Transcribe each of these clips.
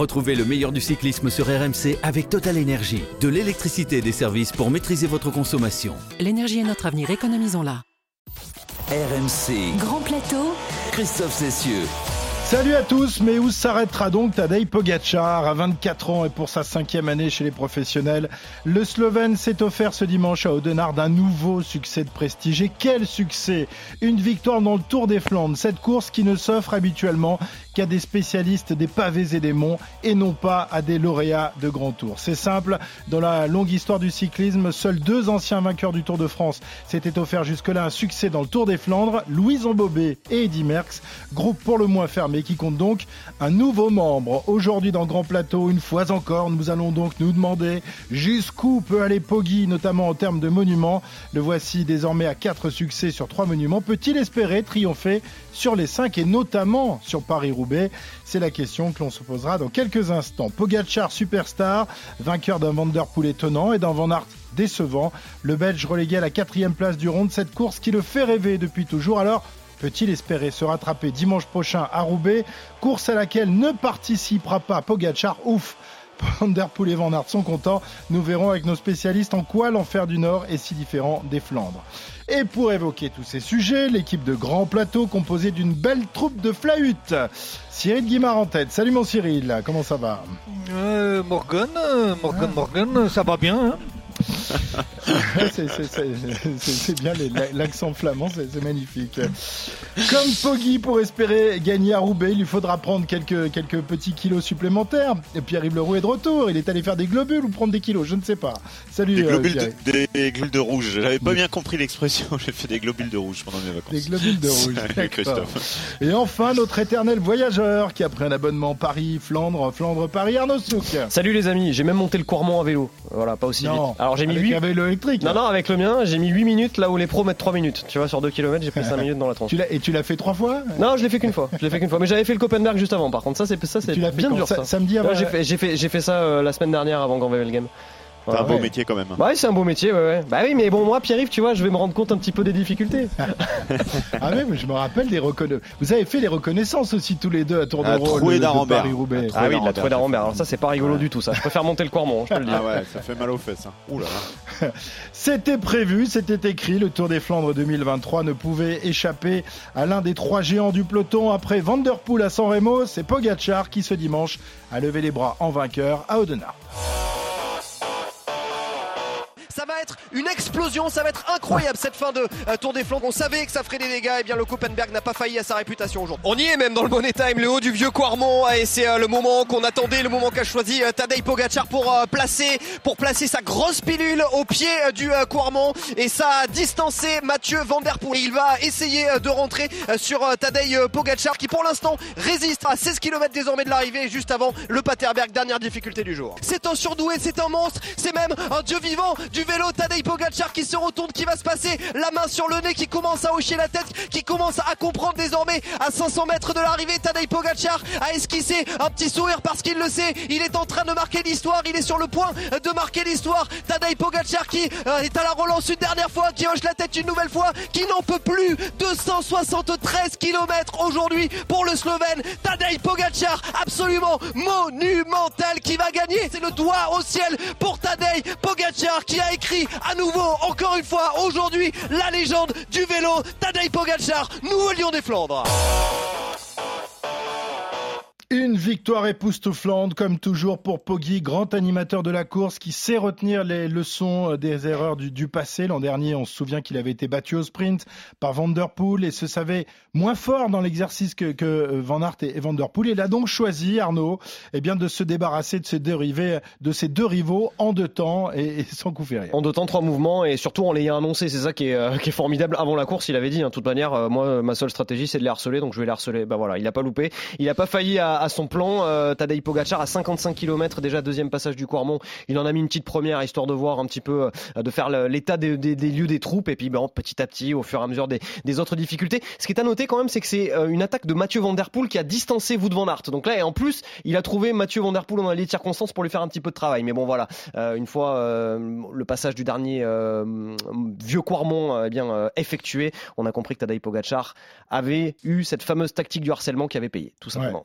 Retrouvez le meilleur du cyclisme sur RMC avec Total Énergie. De l'électricité et des services pour maîtriser votre consommation. L'énergie est notre avenir, économisons-la. RMC. Grand plateau. Christophe Cessieux. Salut à tous, mais où s'arrêtera donc Tadej Pogacar à 24 ans et pour sa cinquième année chez les professionnels? Le Slovène s'est offert ce dimanche à Audenard d'un nouveau succès de prestige. Et quel succès Une victoire dans le Tour des Flandres, cette course qui ne s'offre habituellement qu'à des spécialistes des pavés et des monts et non pas à des lauréats de Grand Tour. C'est simple, dans la longue histoire du cyclisme, seuls deux anciens vainqueurs du Tour de France s'étaient offert jusque-là un succès dans le Tour des Flandres, Louise Ambobé et Eddy Merckx, groupe pour le moins fermé qui compte donc un nouveau membre. Aujourd'hui dans Grand Plateau, une fois encore, nous allons donc nous demander jusqu'où peut aller Poggi, notamment en termes de monuments. Le voici désormais à quatre succès sur trois monuments. Peut-il espérer triompher sur les cinq et notamment sur Paris-Roubaix C'est la question que l'on se posera dans quelques instants. Pogacar superstar, vainqueur d'un Vanderpool étonnant et d'un Van Aert décevant. Le Belge relégué à la quatrième place du round, cette course qui le fait rêver depuis toujours. Alors, Peut-il espérer se rattraper dimanche prochain à Roubaix? Course à laquelle ne participera pas Pogachar. Ouf Vanderpool et Van Aert sont contents. Nous verrons avec nos spécialistes en quoi l'enfer du Nord est si différent des Flandres. Et pour évoquer tous ces sujets, l'équipe de Grand Plateau composée d'une belle troupe de flahutes. Cyril Guimard en tête. Salut mon Cyril, comment ça va? Euh, Morgan, Morgan, Morgan, ça va bien. Hein c'est bien l'accent flamand, c'est magnifique. Comme Poggi pour espérer gagner à Roubaix, il lui faudra prendre quelques, quelques petits kilos supplémentaires. Et Pierre-Yves Leroux est de retour. Il est allé faire des globules ou prendre des kilos, je ne sais pas. Salut. Des globules, de, des globules de rouge. J'avais pas bien compris l'expression. J'ai fait des globules de rouge pendant mes vacances. Des globules de rouge. Et enfin, notre éternel voyageur qui a pris un abonnement Paris-Flandre, Flandre-Paris, Arnaud Souk. Salut les amis, j'ai même monté le Courmont à vélo. Voilà, pas aussi vite. Alors j'ai mis avec 8 un vélo électrique. Non, non, avec le mien, j'ai mis 8 minutes là où les pros mettent 3 minutes. Tu vois, sur 2 km, j'ai pris 5 minutes dans la tronche. et tu l'as fait 3 fois? Non, je l'ai fait qu'une fois. Je l'ai fait qu'une fois. Mais j'avais fait le Copenberg juste avant. Par contre, ça, c'est ça, c'est bien dur. Ça. Samedi avant. J'ai fait, fait, fait, ça euh, la semaine dernière avant Grand Game. C'est un beau métier quand même. Ouais, c'est un beau métier, ouais, ouais. Bah oui, mais bon, moi, Pierre-Yves, tu vois, je vais me rendre compte un petit peu des difficultés. ah oui, mais je me rappelle des reconnaissances. Vous avez fait les reconnaissances aussi tous les deux à Tour de Rôle de Paris-Roubaix. Ah oui, la trouée d'Arambert. Alors ça, c'est pas rigolo du tout, ça. Je préfère monter le Cormont, je te le dis. Ah ouais, ça fait mal aux fesses. Hein. Ouh là là. C'était prévu, c'était écrit. Le Tour des Flandres 2023 ne pouvait échapper à l'un des trois géants du peloton. Après Vanderpool à San Remo, c'est Pogacar qui ce dimanche a levé les bras en vainqueur à Audenard une explosion, ça va être incroyable cette fin de euh, Tour des Flandres. On savait que ça ferait des dégâts, et eh bien le Copenberg n'a pas failli à sa réputation aujourd'hui. On y est même dans le Bonnet Time, le haut du vieux Quarmont, et c'est euh, le moment qu'on attendait, le moment qu'a choisi euh, Tadej Pogacar pour placer, pour placer sa grosse pilule au pied du Quarmont, et ça a distancé Mathieu Van Der Poel. Il va essayer de rentrer sur Tadej Pogacar qui pour l'instant résiste à 16 km désormais de l'arrivée, juste avant le Paterberg, dernière difficulté du jour. C'est un surdoué, c'est un monstre, c'est même un dieu vivant du vélo Tadej Pogacar qui se retourne, qui va se passer la main sur le nez, qui commence à hocher la tête, qui commence à comprendre désormais à 500 mètres de l'arrivée. Tadej Pogacar a esquissé un petit sourire parce qu'il le sait. Il est en train de marquer l'histoire. Il est sur le point de marquer l'histoire. Tadej Pogacar qui euh, est à la relance une dernière fois, qui hoche la tête une nouvelle fois, qui n'en peut plus. 273 km aujourd'hui pour le Slovène. Tadej Pogacar absolument monumental qui va gagner. C'est le doigt au ciel pour Tadej Pogacar qui a écrit à nouveau, encore une fois, aujourd'hui, la légende du vélo, Tadej Pogacar, nouveau lion des Flandres. Une victoire époustouflante, comme toujours pour Poggi, grand animateur de la course, qui sait retenir les leçons des erreurs du, passé. L'an dernier, on se souvient qu'il avait été battu au sprint par Vanderpool et se savait moins fort dans l'exercice que, que, Van Aert et, Vanderpool. Il a donc choisi, Arnaud, eh bien, de se débarrasser de ces deux, de ces deux rivaux en deux temps et, sans coup férir. En deux temps, trois mouvements et surtout en l'ayant annoncé. C'est ça qui est, euh, qui est, formidable. Avant la course, il avait dit, hein, de toute manière, euh, moi, ma seule stratégie, c'est de les harceler, donc je vais les harceler. Ben voilà, il n'a pas loupé. Il n'a pas failli à à son plan. Euh, Tadej Pogacar à 55 km déjà deuxième passage du Quarmont. Il en a mis une petite première histoire de voir un petit peu, euh, de faire l'état des, lieux des troupes et puis ben, petit à petit au fur et à mesure des, autres difficultés. Ce qui est à noter quand même, c'est que c'est euh, une attaque de Mathieu Van Der Poel qui a distancé Wout Van Aert. Donc là, et en plus, il a trouvé Mathieu Van Der Poel dans les circonstances pour lui faire un petit peu de travail. Mais bon, voilà, une fois le passage du dernier vieux Quarmont eh bien effectué, on a compris que Tadej Pogacar avait eu cette fameuse tactique du harcèlement qui avait payé, tout simplement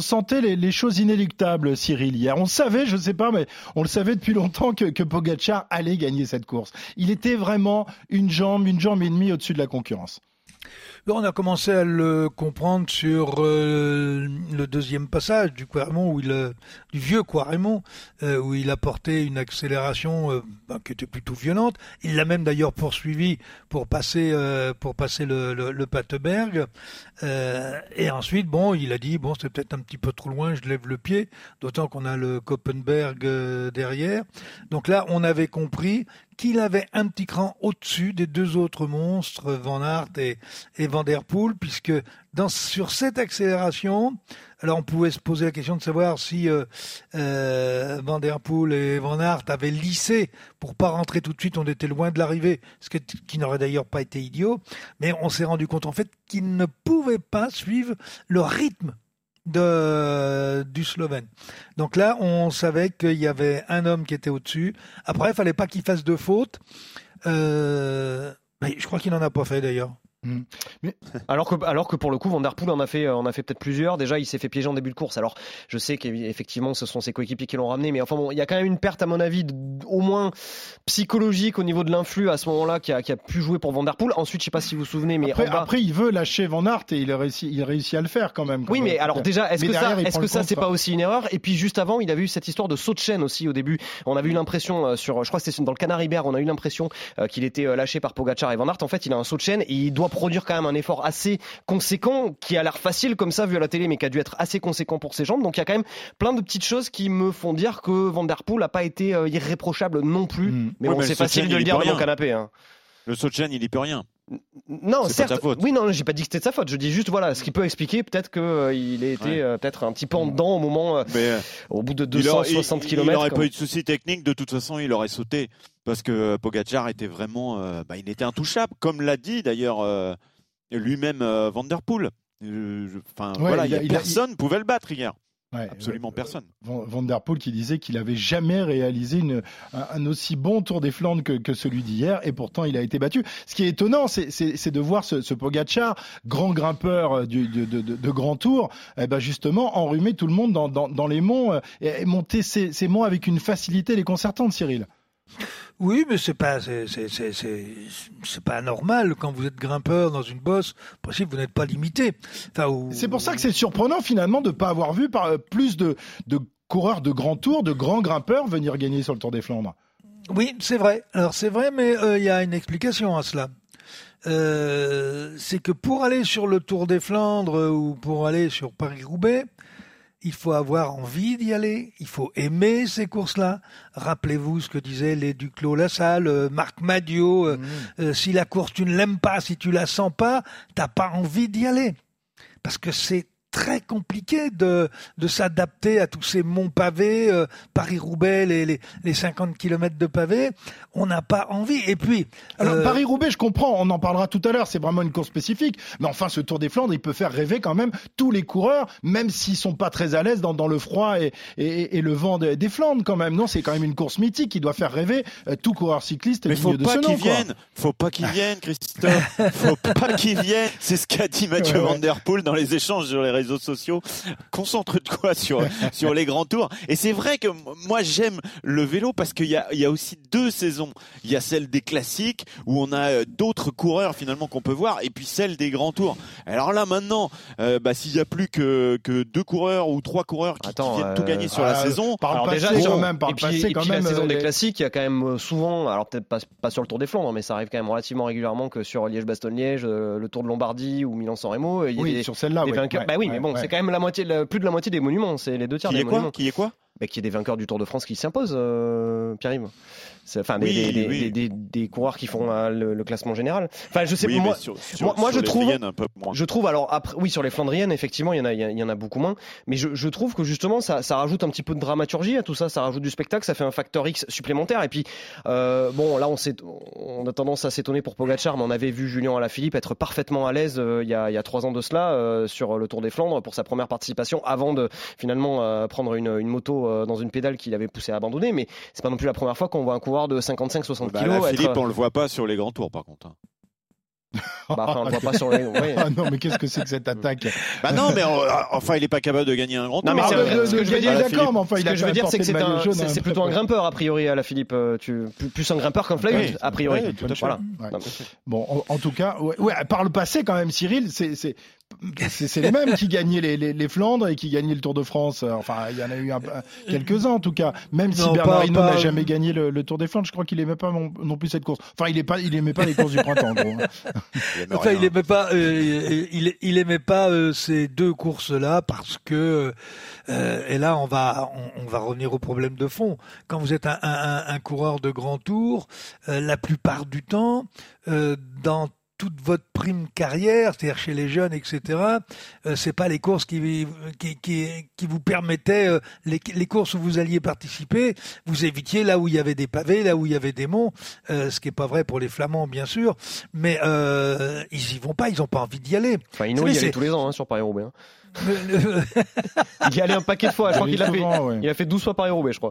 sentait les, choses inéluctables, Cyril, hier. On savait, je ne sais pas, mais on le savait depuis longtemps que, que Pogacar allait gagner cette course. Il était vraiment une jambe, une jambe et demie au-dessus de la concurrence. On a commencé à le comprendre sur euh, le deuxième passage du Quaremont, où il, du vieux Quaremont, euh, où il a porté une accélération euh, ben, qui était plutôt violente. Il l'a même d'ailleurs poursuivi pour passer, le, le, Pateberg. et ensuite, bon, il a dit bon, c'est peut-être un petit peu trop loin, je lève le pied, d'autant qu'on a le Koppenberg derrière. Donc là, on avait compris qu'il avait un petit cran au-dessus des deux autres monstres, Van Aert et, Van Der Poel, puisque sur cette accélération, alors on pouvait se poser la question de savoir si euh, euh, Van Der Poel et Van Aert avaient lissé pour pas rentrer tout de suite, on était loin de l'arrivée, ce qui n'aurait d'ailleurs pas été idiot, mais on s'est rendu compte en fait qu'ils ne pouvaient pas suivre le rythme de, du Slovène. Donc là, on savait qu'il y avait un homme qui était au-dessus. Après, il fallait pas qu'il fasse de faute. Euh, mais je crois qu'il n'en a pas fait d'ailleurs. Mm. Mais... Alors que alors que pour le coup Van Der Poel en a fait en a fait peut-être plusieurs. Déjà il s'est fait piéger en début de course. Alors je sais qu'effectivement ce sont ses coéquipiers qui l'ont ramené mais enfin bon il y a quand même une perte à mon avis au moins psychologique au niveau de l'influx à ce moment-là qui a, qui a, pu jouer pour Van Der Poel. Ensuite je sais pas si vous vous souvenez mais après, après il veut lâcher Van Aert et il a réussi il réussit à le faire quand même oui mais alors déjà est-ce que ça est-ce que ça c'est pas aussi une erreur? Et puis juste avant il avait eu cette histoire de saut de chaîne aussi au début. On avait eu l'impression euh, sur je crois que c'était dans le Canary Bear on a eu l'impression euh, qu'il était euh, lâché par Pogacar et Van Aert. En fait il a un saut de chaîne et il doit produire quand même un effort assez conséquent, qui a l'air facile comme ça vu à la télé, mais qui a dû être assez conséquent pour ses jambes. Donc il y a quand même plein de petites choses qui me font dire que Van Der Poel n'a pas été euh, irréprochable non plus. Mm. Mais bon, c'est facile de le dire dans le canapé. Hein. Le Sochen, il y peut rien. Non, c'est Pas faute. Oui, non, j'ai pas dit que c'était de sa faute. Je dis juste, voilà, ce qui peut expliquer peut-être qu'il euh, il a été euh, peut-être un petit peu en dedans au moment, au bout de 260 km. Il n'aurait pas eu de soucis techniques. De toute façon, il aurait sauté parce que Pogacar était vraiment, bah, il était intouchable, comme l'a dit d'ailleurs lui-même euh, Vanderpool. Euh, enfin, voilà, il, personne ne pouvait le battre hier. Absolument euh, personne. Van Der Poel qui disait qu'il avait jamais réalisé une, un, aussi bon Tour des Flandres que, que celui d'hier, et pourtant il a été battu. Ce qui est étonnant, c'est de voir ce, ce Pogacar, grand grimpeur du, de, de, de, Grand Tour, eh ben justement enrhumer tout le monde dans, dans, dans les monts et monter ces, ces monts avec une facilité déconcertante, Cyril. Oui, mais c'est pas c'est pas normal quand vous êtes grimpeur dans une bosse. Possible, vous n'êtes pas limité. C'est pour ça que c'est surprenant finalement de ne pas avoir vu par, plus de, de coureurs de grand tour, de grands grimpeurs venir gagner sur le Tour des Flandres. Oui, c'est vrai. Alors c'est vrai, mais euh, il y a une explication à cela. Euh, c'est que pour aller sur le Tour des Flandres ou pour aller sur Paris-Roubaix, il faut avoir envie d'y aller, il faut aimer ces courses-là. Rappelez-vous ce que disaient les Duclos Lassalle, euh, Marc Madio, euh, mmh. euh, si la course tu ne l'aimes pas, si tu la sens pas, t'as pas envie d'y aller. Parce que c'est très compliqué de, de s'adapter à tous ces monts pavés, euh, Paris-Roubaix, les, les, les, 50 km de pavés. On n'a pas envie. Et puis... Alors euh, Paris-Roubaix, je comprends, on en parlera tout à l'heure, c'est vraiment une course spécifique. Mais enfin, ce Tour des Flandres, il peut faire rêver quand même tous les coureurs, même s'ils sont pas très à l'aise dans, dans le froid et, et, et le vent des, des, Flandres quand même. Non, c'est quand même une course mythique qui doit faire rêver euh, tout coureur cycliste Mais faut pas qu'ils viennent, faut pas qu'ils viennent, Christophe. faut pas qu'ils viennent. C'est ce qu'a dit Mathieu Van Der Poel dans les échanges sur les réseaux réseaux sociaux. Concentre-toi sur, sur les grands tours. Et c'est vrai que moi, j'aime le vélo parce qu'il y a, il y a aussi deux saisons. Il y a celle des classiques où on a euh, d'autres coureurs finalement qu'on peut voir et puis celle des grands tours. Alors là, maintenant, euh, bah, s'il y a plus que, que deux coureurs ou trois coureurs qui, viennent tout gagner sur la euh, saison. Par déjà, quand même, par et puis, quand même, la saison des classiques, il y a quand même souvent, alors peut-être pas, pas sur le Tour des Flandres, mais ça arrive quand même relativement régulièrement que sur Liège-Bastogne-Liège, le Tour de Lombardie ou Milan-San Remo, il y a oui, des, sur celle-là, oui. Bah oui, mais bon, c'est quand même la moitié, plus de la moitié des monuments. C'est les deux tiers qui des est monuments. Qui est quoi bah, Qui est des vainqueurs du Tour de France qui s'imposent, euh, Pierre-Yves enfin des, des, des, des, des, coureurs qui font euh, le, classement général. Enfin, je sais oui, moi, sur, sur, moi, moi je trouve, un peu moins. je trouve alors après, oui, sur les Flandriennes, effectivement, il y en a, il y en a beaucoup moins, mais je, je trouve que justement, ça, ça rajoute un petit peu de dramaturgie à tout ça, ça rajoute du spectacle, ça fait un facteur X supplémentaire. Et puis, euh, bon, là, on, on a tendance à s'étonner pour Pogacar, mais on avait vu Julien Alaphilippe être parfaitement à l'aise euh, il, y a, il y a trois ans de cela euh, sur le Tour des Flandres pour sa première participation, avant de finalement prendre une, une moto dans une pédale qu'il avait poussé à abandonner. Mais c'est pas non plus la première fois qu'on voit un coureur de 55 60 bah kilos. Philippe, on le voit pas sur les grands tours par contre. Hein. Bah, enfin, on le voit pas sur les. oui. Ah non, mais qu'est-ce que c'est que cette attaque? Bah non, mais euh, enfin, il est pas capable de gagner un grand Non, mais tour. c'est Ah, ce que je veux dire, d'accord, mais enfin, Ce il que je veux dire, c'est que porté c'est un, plutôt un grimpeur a priori à la Philippe. euh, Tu plus, un grimpeur qu'un Flavio Oui. a priori. Oui, tout à fait. Voilà. Ouais. Non, Bon, en, en tout cas, ouais, ouais, par le passé, quand même, Cyril, c'est c'est les mêmes qui gagnaient les, les, les Flandres et qui gagnaient le Tour de France. Euh, Enfin, il y en a eu un- quelques-uns en tout cas. Même si Non, Bernard pas- Hinault pas- n'a jamais gagné le, le Tour des Flandres, je crois qu'il aimait pas non, non plus cette course. Enfin, il est pas, il aimait pas les courses du printemps, en gros. Il Enfin, rien. il aimait pas, euh, il, il aimait pas euh, ces deux courses-là parce que, euh, et là, on va, on, on va revenir au problème de fond. Quand vous êtes un, un- un coureur de grand tour, euh, la plupart du temps, euh, dans toute votre prime carrière, c'est-à-dire chez les jeunes, etc. Euh, c'est pas les courses qui qui, qui, qui vous permettaient euh, les, les courses où vous alliez participer. Vous évitiez là où il y avait des pavés, là où il y avait des monts, euh, ce qui est pas vrai pour les Flamands bien sûr, mais euh, ils y vont pas, ils ont pas envie d'y aller. Enfin, Hinault, Vous il y c'est- tous les ans hein, sur Paris-Roubaix. hein. Il y allait un paquet de fois. Je crois Il qu'il a fait. ouais. Il a fait 12 fois Paris-Roubaix, je crois.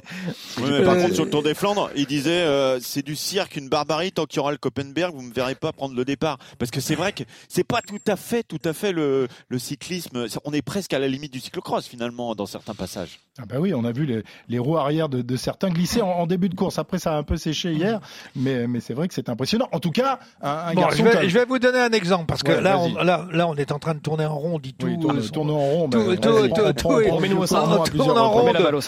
Oui, mais par Euh, contre, sur le Tour des Flandres, il disait euh, c'est du cirque, une barbarie. Tant qu'il y aura le Copenberg, vous me verrez pas prendre le départ. Parce que c'est vrai que c'est pas tout à fait, tout à fait le, le cyclisme. On est presque à la limite du cyclocross finalement dans certains passages. Ah bah oui, on a vu les, les roues arrière de, de certains glisser en, en début de course. Après, ça a un peu séché hier, mais, mais c'est vrai que c'est impressionnant. En tout cas, un, un Bon, garçon je vais, comme- je vais vous donner un exemple parce que Ouais, là, on, là, là, on est en train de tourner en rond, dit tout. Oui, tourne, euh, tourne en rond. tout- tout- tout- tout- à tourne en rond.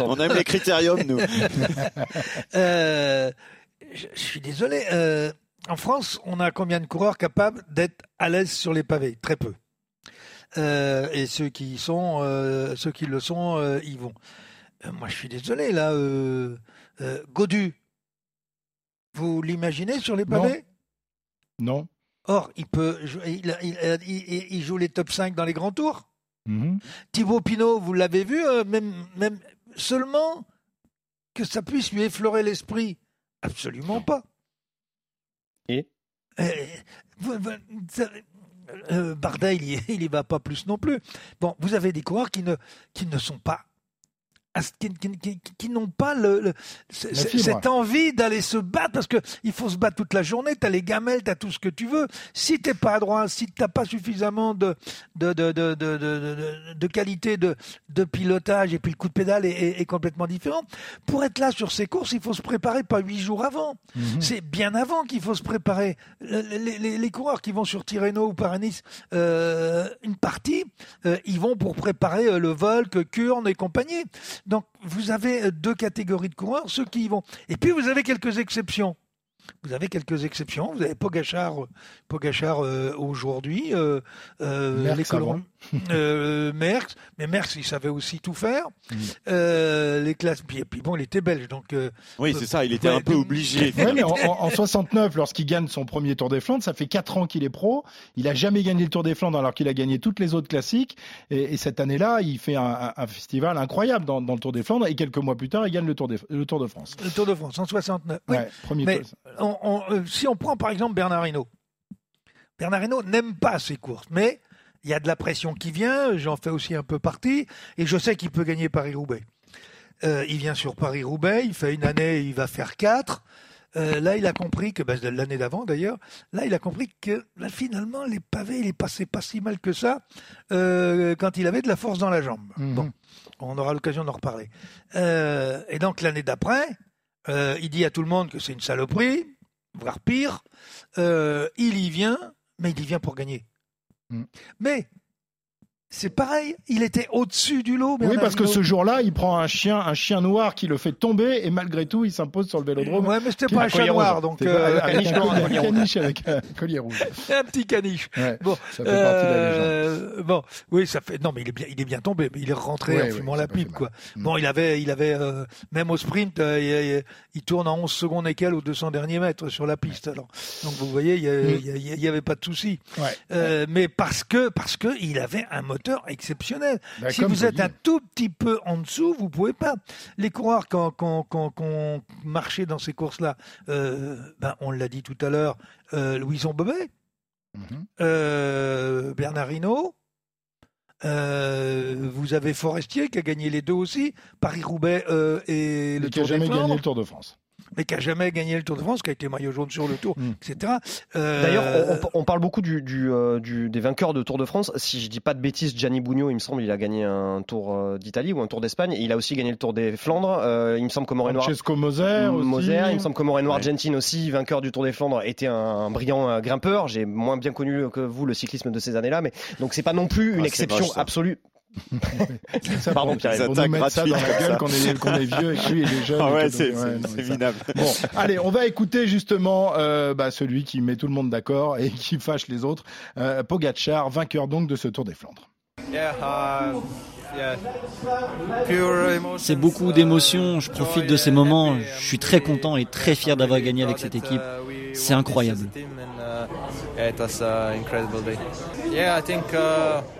On aime les critériums, nous. Euh, je, je suis désolé. euh, en France, on a combien de coureurs capables d'être à l'aise sur les pavés? Très peu. Euh, et ceux qui y sont, euh, ceux qui le sont, euh, y vont. Euh, moi, je suis désolé là. Euh, euh, Godu, vous l'imaginez sur les pavés? Non. Or, il peut, jou- il, il- il- il joue les top 5 dans les grands tours? Mhm. Thibaut Pinot, vous l'avez vu, euh, même, même seulement que ça puisse lui effleurer l'esprit Absolument pas. Et Euh, euh, Bardet, il y, il y va pas plus non plus. Bon, vous avez des coureurs qui ne, qui ne sont pas. Qui, qui- qui- qui n'ont pas le, le- cette envie d'aller se battre parce que il faut se battre toute la journée. T'as les gamelles, t'as tout ce que tu veux. Si t'es pas à droit, si t'as pas suffisamment de de, de, de, de, de- qualité de, de pilotage et puis le coup de pédale est, est- est complètement différent. Pour être là sur ces courses, il faut se préparer pas huit jours avant. Mhm. C'est bien avant qu'il faut se préparer. Le- Les, les- les coureurs qui vont sur Tirreno ou Paris-Nice, euh, une partie, euh, ils vont pour préparer euh, le Volk, Kurn et compagnie. Donc vous avez euh, deux catégories de coureurs, ceux qui y vont. Et puis vous avez quelques exceptions. Vous avez quelques exceptions. Vous avez Pogachar, Pogachar euh, aujourd'hui, euh, euh, les euh, Merckx, mais Merckx il savait aussi tout faire. Mhm. Euh, les classes, puis, puis bon, il était belge, donc euh, Oui, c'est ça. Il était Ouais, un peu obligé. Ouais, mais en, en- en 69, lorsqu'il gagne son premier Tour des Flandres, ça fait 4 ans qu'il est pro. Il a jamais gagné le Tour des Flandres alors qu'il a gagné toutes les autres classiques. Et, et cette année-là, il fait un, un- un festival incroyable dans, dans le Tour des Flandres. Et quelques mois plus tard, il gagne le Tour, des- le tour de France. le Tour de France en 69. Oui, Ouais, premier mais- tour. on- on- euh, si on prend par exemple Bernard Hinault, Bernard Hinault n'aime pas ces courses, mais il y a de la pression qui vient, j'en fais aussi un peu partie, et je sais qu'il peut gagner Paris-Roubaix. Euh, il vient sur Paris-Roubaix, il fait une année, il va faire quatre. Euh, là, il a compris que, ben, l'année d'avant d'ailleurs, là, il a compris que là, finalement, les pavés, il est passé pas si mal que ça euh, quand il avait de la force dans la jambe. Mhm. Bon, on aura l'occasion d'en reparler. Euh, et donc, l'année d'après, il dit à tout le monde que c'est une saloperie, voire pire. Il y vient, mais il y vient pour gagner. Mm. Mais c'est pareil, il était au-dessus du lot. Oui, parce que ce jour-là, il prend un chien, un chien noir qui le fait tomber et malgré tout, il s'impose sur le vélodrome. Ouais, mais c'était pas un un collier noir, donc euh, avec caniche un un caniche avec un collier rouge. un petit caniche. Ouais, Bon, ça fait partie de la légende. Euh, bon, oui, ça fait. Non, mais il est bien, il est bien tombé. Mais il est rentré Ouais, en fumant la pipe, quoi. Mm. Bon, il avait, il avait euh, même au sprint, euh, il, tourne en 11 secondes et quelques aux 200 derniers mètres sur la piste. Alors, donc vous voyez, il y, a- Mm. avait pas de souci. Mais parce que, parce que il avait un moteur exceptionnel. Bah, si vous êtes un tout petit peu en dessous, vous pouvez pas. Les coureurs quand, quand, quand, quand marchaient dans ces courses-là, euh, ben, on l'a dit tout à l'heure, euh, Louison Bobet, Mhm. euh, Bernard Hinault. Euh, vous avez Forestier qui a gagné les deux aussi, Paris-Roubaix euh, et le Et qui a jamais gagné le Tour de France. Mais qui a jamais gagné le Tour de France, qui a été maillot jaune sur le Tour, Mm. etc. Euh, D'ailleurs, on, on parle beaucoup du, du, euh, du- des vainqueurs de Tour de France. Si je dis pas de bêtises, Gianni Bugno, il me semble, il a gagné un Tour euh, d'Italie ou un Tour d'Espagne. Il a aussi gagné le Tour des Flandres. Euh, il me semble que Moreno Francesco Moser aussi. Moser, il me semble que Moreno Ouais. Argentine aussi, vainqueur du Tour des Flandres, était un, un brillant euh, grimpeur. J'ai moins bien connu que vous le cyclisme de ces années-là, mais donc c'est pas non plus une Ah, c'est exception absolue. Ça, Pardon, Pierre, pour nous mettre ça dans la gueule qu'on est, vieux et que lui il est jeune. Ah ouais, c'est ouais, minable. Bon, allez, on va écouter justement euh, bah, celui qui met tout le monde d'accord et qui fâche les autres, euh, Pogacar, vainqueur donc de ce Tour des Flandres. C'est beaucoup d'émotions, je profite de ces moments, je suis très content et très fier d'avoir gagné avec cette équipe. C'est incroyable.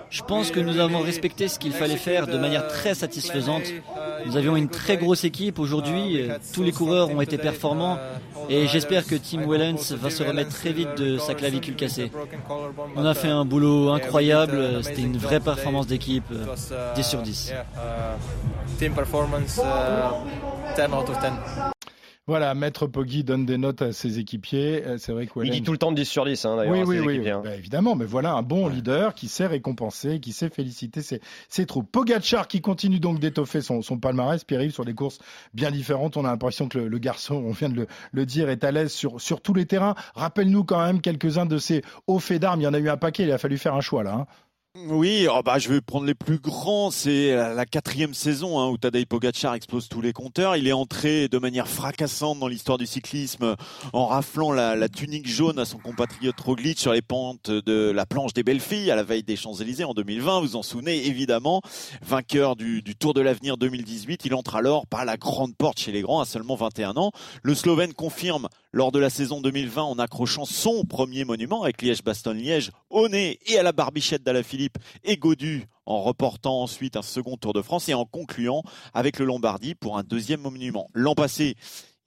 Je pense que nous avons respecté ce qu'il fallait faire de manière très satisfaisante. Nous avions une très grosse équipe aujourd'hui, euh, tous les coureurs ont été performants et j'espère que Tim Wellens va se remettre très vite de sa clavicule cassée. On a fait un boulot incroyable, c'était une vraie performance d'équipe, euh, 10 sur 10. Team performance, uh, 10 out of 10. Voilà, Maître Poggi donne des notes à ses équipiers. Euh, C'est vrai que Il dit tout le temps 10 sur 10, hein, d'ailleurs. Oui, à oui, ses oui, équipiers, hein. bah, évidemment, mais voilà un bon leader qui sait récompenser, qui sait féliciter ses, ses troupes. Pogacar qui continue donc d'étoffer son, son palmarès, Pierre-Yves, sur des courses bien différentes. On a l'impression que le, le garçon, on vient de le, le dire, est à l'aise sur, sur tous les terrains. Rappelle-nous quand même quelques-uns de ces hauts faits d'armes. Il y en a eu un paquet, il a fallu faire un choix là. hein. Oui, oh bah, je vais prendre les plus grands. C'est la, quatrième saison hein, où Tadej Pogacar explose tous les compteurs. Il est entré de manière fracassante dans l'histoire du cyclisme en raflant la, la tunique jaune à son compatriote Roglic sur les pentes de la planche des belles filles à la veille des Champs-Élysées en 2020. Vous en souvenez évidemment. Vainqueur du, du Tour de l'Avenir 2018, il entre alors par la grande porte chez les grands à seulement 21 ans. Le Slovène confirme lors de la saison 2020 en accrochant son premier monument avec Liège-Bastogne-Liège au nez et à la barbichette d'Alaphilippe et Godu en reportant ensuite un second Tour de France et en concluant avec le Lombardie pour un deuxième monument. L'an passé,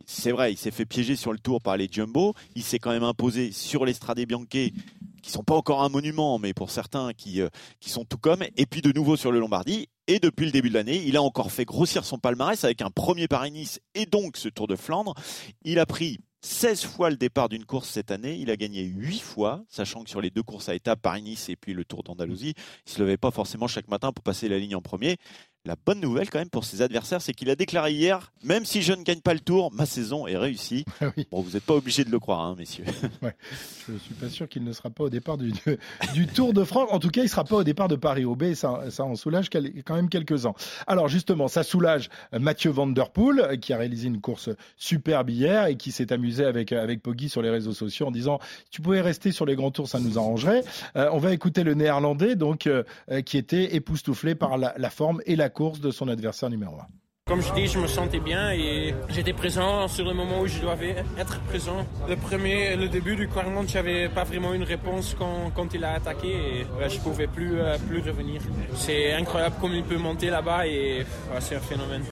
c'est vrai, il s'est fait piéger sur le Tour par les Jumbo. Il s'est quand même imposé sur les Strade Bianche qui sont pas encore un monument, mais pour certains qui, euh, qui sont tout comme. Et puis de nouveau sur le Lombardie. Et depuis le début de l'année, il a encore fait grossir son palmarès avec un premier Paris-Nice et donc ce Tour de Flandre. Il a pris 16 fois le départ d'une course cette année. Il a gagné 8 fois, sachant que sur les deux courses à étapes, Paris-Nice et puis le Tour d'Andalousie, il se levait pas forcément chaque matin pour passer la ligne en premier. La bonne nouvelle quand même pour ses adversaires, c'est qu'il a déclaré hier, même si je ne gagne pas le Tour, ma saison est réussie. Ah oui. Bon, vous n'êtes pas obligé de le croire, hein, messieurs. Je suis pas sûr qu'il ne sera pas au départ du, de- du Tour de France. En tout cas, il sera pas au départ de Paris-Roubaix. Ça, ça en soulage quand même quelques-uns. Alors justement, ça soulage Mathieu Van Der Poel, qui a réalisé une course superbe hier et qui s'est amusé avec, avec Poggi sur les réseaux sociaux en disant « Tu pouvais rester sur les grands tours, ça nous arrangerait. Euh, On va écouter le néerlandais, donc, euh, euh, qui était époustouflé par la, la forme et la course de son adversaire numéro 1. Comme je dis, je me sentais bien et j'étais présent sur le moment où je devais être présent. Le premier, le début du Quarmont, j'avais pas vraiment une réponse quand, quand il a attaqué et ouais, je pouvais plus, euh, plus revenir. C'est incroyable comme il peut monter là-bas et c'est un phénomène.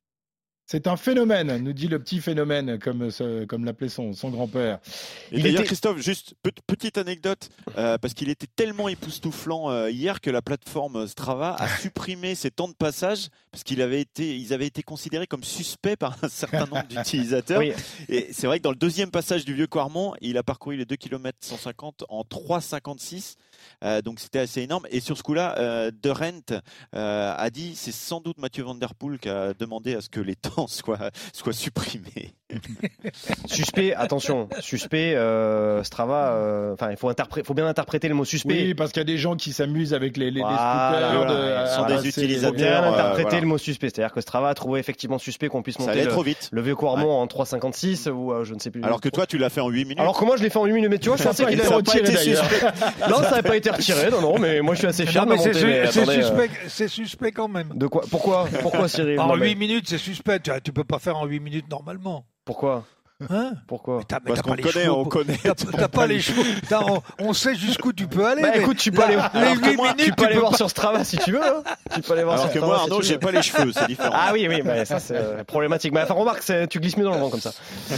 C'est un phénomène, nous dit le petit phénomène, comme, ce- comme l'appelait son, son grand-père. Et Il d'ailleurs, était- Christophe, juste pe- petite anecdote, euh, parce qu'il était tellement époustouflant euh, hier que la plateforme Strava a supprimé ses temps de passage parce qu'ils avaient été, ils avaient été considérés comme suspects par un certain nombre d'utilisateurs. Oui. Et c'est vrai que dans le deuxième passage du Vieux Quarmont, il a parcouru les 2 km 150 en 3,56. Euh, donc c'était assez énorme. Et sur ce coup-là, euh, De Rent euh, a dit c'est sans doute Mathieu Van Der Poel qui a demandé à ce que les temps soient, soient supprimés. Suspect, attention, suspect, euh, Strava, euh, enfin, il faut, bien interpréter le mot suspect. Oui, parce qu'il y a des gens qui s'amusent avec les, les, les Voilà, scooters. voilà. de- Ils sont des les- Il faut utilisateurs. bien euh, interpréter voilà. le mot suspect. C'est-à-dire que Strava a trouvé effectivement suspect qu'on puisse Ça monter le, trop vite. le vieux Quarmont en 3,56 ou euh, je ne sais plus. Alors que toi, tu l'as fait en 8 minutes. Alors que moi je l'ai fait en 8 minutes, mais tu vois, je Ça pensais qu'il avait retiré, pas été suspect. Non, ça n'avait pas été retiré, non, non, mais moi je suis assez fier Non, de c'est euh, suspect, c'est suspect quand même. De quoi Pourquoi Pourquoi Cyril? En Non, mais 8 minutes, c'est suspect. Tu, tu peux pas faire en 8 minutes normalement. Pourquoi? Hein Pourquoi mais Parce qu'on connaît, on connaît. T'as pas les on, on sait jusqu'où tu peux aller. Bah mais écoute, tu peux aller, les alors que huit moi, minutes, tu peux aller peux voir pas- sur Strava si tu veux. hein. Tu peux aller voir Alors sur que Strava moi, Arnaud, j'ai pas les cheveux, c'est différent. Ah oui, oui, bah, ça c'est euh, problématique. Mais enfin, remarque, tu glisses mieux dans le vent comme ça.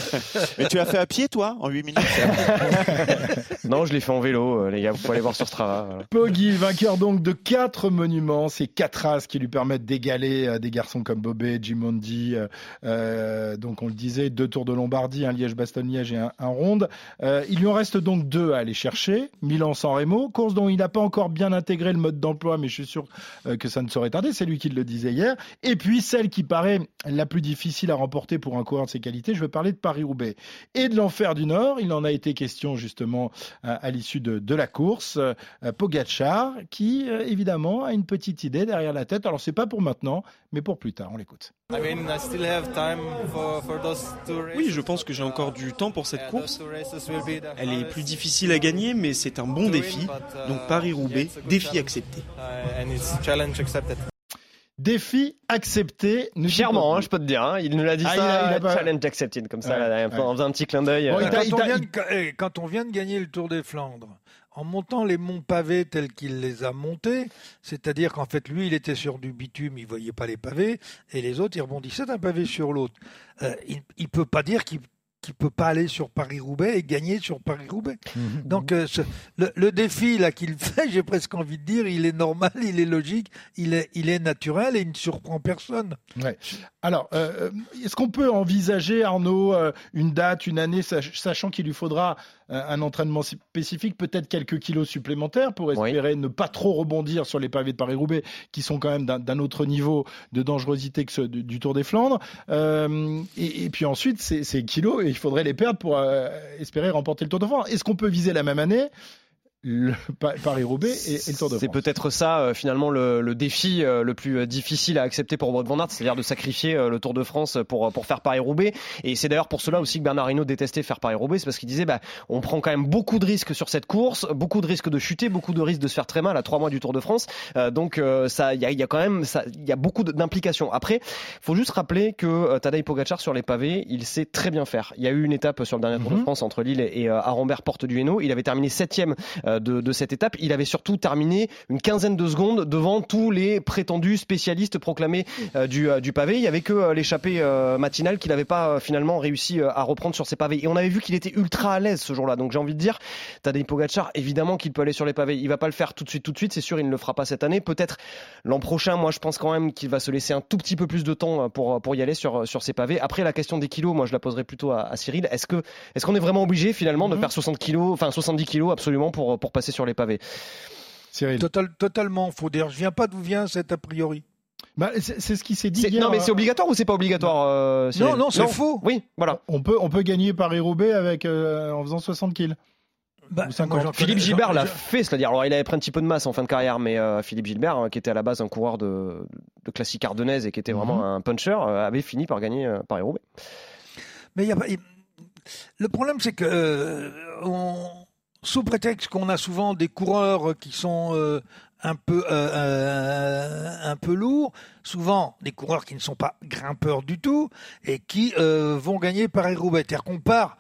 Mais tu as fait à pied, toi, en 8 minutes Non, je l'ai fait en vélo, euh, les gars, vous pouvez aller voir sur Strava. voilà. Poggi, vainqueur donc de quatre monuments, c'est quatre races qui lui permettent d'égaler euh, des garçons comme Bobet, Gimondi. euh, donc on le disait, deux tours de Lombardie. Mardi, un Liège-Bastogne-Liège et un, un Ronde. Euh, il lui en reste donc deux à aller chercher. Milan-San Remo, course dont il n'a pas encore bien intégré le mode d'emploi, mais je suis sûr euh, que ça ne saurait tarder. C'est lui qui le disait hier. Et puis celle qui paraît la plus difficile à remporter pour un coureur de ses qualités, je veux parler de Paris-Roubaix et de l'enfer du Nord. Il en a été question justement à, à l'issue de, de, la course. Euh, Pogacar, qui euh, évidemment a une petite idée derrière la tête. Alors c'est pas pour maintenant, mais pour plus tard. On l'écoute. Oui, je pense que j'ai encore du temps pour cette course. Elle est plus difficile à gagner, mais c'est un bon défi. Donc Paris-Roubaix, défi accepté. Défi accepté. Fièrement, hein, je peux te dire. Hein. Il nous l'a dit Ah, ça. il a- il a pas- Challenge accepted, comme ça, Ouais, là, ouais. en faisant un petit clin d'œil. Bon, euh, Quand de, eh, quand on vient de gagner le Tour des Flandres, en montant les monts pavés tels qu'il les a montés, c'est-à-dire qu'en fait, lui, il était sur du bitume, il voyait pas les pavés, et les autres, ils rebondissaient d'un pavé sur l'autre. Euh, il, il peut pas dire qu'il qu'il peut pas aller sur Paris-Roubaix et gagner sur Paris-Roubaix. Mhm. Donc euh, ce- le, le défi là qu'il fait, j'ai presque envie de dire, il est normal, il est logique, il est, il est naturel et il ne surprend personne. Ouais. Alors, euh, est-ce qu'on peut envisager, Arnaud, euh, une date, une année, sach- sachant qu'il lui faudra euh, un entraînement spécifique, peut-être quelques kilos supplémentaires pour espérer ne pas trop rebondir sur les pavés de Paris-Roubaix, qui sont quand même d'un- d'un autre niveau de dangerosité que ceux du, du Tour des Flandres. Euh, et, et puis ensuite, ces, ces kilos, il faudrait les perdre pour euh, espérer remporter le Tour de France. Est-ce qu'on peut viser la même année? Le Pa- Paris-Roubaix et, et le Tour de C'est peut-être ça euh, finalement le, le défi euh, le plus euh, difficile à accepter pour Wout van Aert, c'est-à-dire de sacrifier euh, le Tour de France pour pour faire Paris-Roubaix. Et c'est d'ailleurs pour cela aussi que Bernard Hinault détestait faire Paris-Roubaix, c'est parce qu'il disait bah on prend quand même beaucoup de risques sur cette course, beaucoup de risques de chuter, beaucoup de risques de se faire très mal à trois mois du Tour de France. Euh, donc euh, ça il y a, y a quand même ça il y a beaucoup d'implications. Après, faut juste rappeler que euh, Tadej Pogacar sur les pavés, il sait très bien faire. Il y a eu une étape sur le dernier Tour de Mhm. France entre Lille et, euh, Arambert Porte du Hainaut. Il avait terminé septième euh, de, de cette étape. Il avait surtout terminé une quinzaine de secondes devant tous les prétendus spécialistes proclamés euh, du, euh, du pavé. Il y avait que euh, l'échappée euh, matinale qu'il n'avait pas euh, finalement réussi euh, à reprendre sur ses pavés. Et on avait vu qu'il était ultra à l'aise ce jour-là. Donc j'ai envie de dire, Tadej Pogacar, évidemment qu'il peut aller sur les pavés. Il va pas le faire tout de suite, tout de suite. C'est sûr, il ne le fera pas cette année. Peut-être l'an prochain. Moi, je pense quand même qu'il va se laisser un tout petit peu plus de temps euh, pour pour y aller sur sur ses pavés. Après, la question des kilos, moi, je la poserai plutôt à, à Cyril. Est-ce que est-ce qu'on est vraiment obligé finalement de Mhm. faire 60 kilos, enfin 70 kilos absolument pour pour passer sur les pavés Cyril Total, totalement, faut dire. Je viens pas d'où vient cet a priori. Bah, c'est c'est ce qui s'est dit C'est- hier. Non, mais c'est euh, obligatoire ou c'est pas obligatoire euh, Cyril Non, non, c'est faux. Oui, voilà. On peut, on peut gagner Paris-Roubaix avec, euh, en faisant 60 kills. Bah, Ou 50. moi, j'en Philippe Gilbert l'a fait, c'est-à-dire, alors il avait pris un petit peu de masse en fin de carrière, mais euh, Philippe Gilbert, hein, qui était à la base un coureur de, de classique ardennaise et qui était vraiment Mhm. un puncher, euh, avait fini par gagner euh, Paris-Roubaix. Mais il y a pas- il- le problème, c'est que euh, on- sous prétexte qu'on a souvent des coureurs qui sont euh, un peu euh, euh, un peu lourds, souvent des coureurs qui ne sont pas grimpeurs du tout et qui euh, vont gagner Paris-Roubaix. C'est-à-dire qu'on part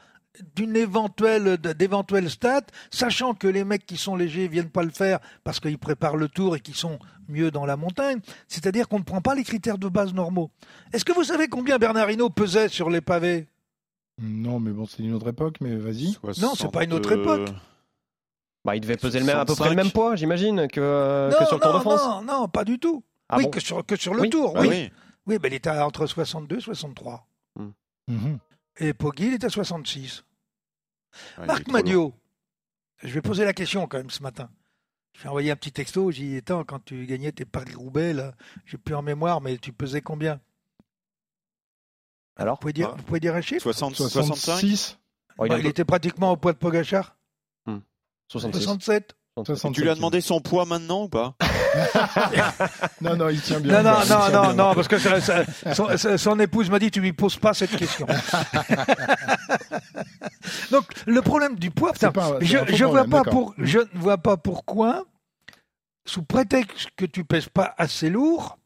d'une éventuelle d'éventuelles stats, sachant que les mecs qui sont légers viennent pas le faire parce qu'ils préparent le tour et qu'ils sont mieux dans la montagne. C'est-à-dire qu'on ne prend pas les critères de base normaux. Est-ce que vous savez combien Bernard Hinault pesait sur les pavés? Non, mais bon, c'est une autre époque, mais vas-y. Non, c'est pas une autre époque. Bah, il devait peser le même, à peu près 65. le même poids, j'imagine, que, euh, non, que sur le Tour non, de France. non, non, pas du tout. Ah oui, bon que sur, que sur le Oui. tour, Ah oui. oui. Oui, mais il était entre 62 et 63. Mhm. Et Poggi, il était à 66. Ouais, il est Marc trop Madio, je vais poser la question quand même ce matin. Je vais envoyer un petit texto, dit, attends, quand tu gagnais tes Paris-Roubaix, là, j'ai plus en mémoire, mais tu pesais combien? Alors? Vous pouvez, dire, Ah. vous pouvez dire un chiffre? 60, 65 66 Oh, il, Bah, a il était pratiquement au poids de Pogachar 66. 67 67. Tu lui as demandé son poids maintenant ou pas? Non, non, il tient bien. Non, non, non, non, bien. non, parce que ça- ça- son, épouse m'a dit tu lui poses pas cette question. Donc le problème du poids, putain, pas- je, un faux je vois problème, pas d'accord. pour, je ne vois pas pourquoi, sous prétexte que tu pèses pas assez lourd,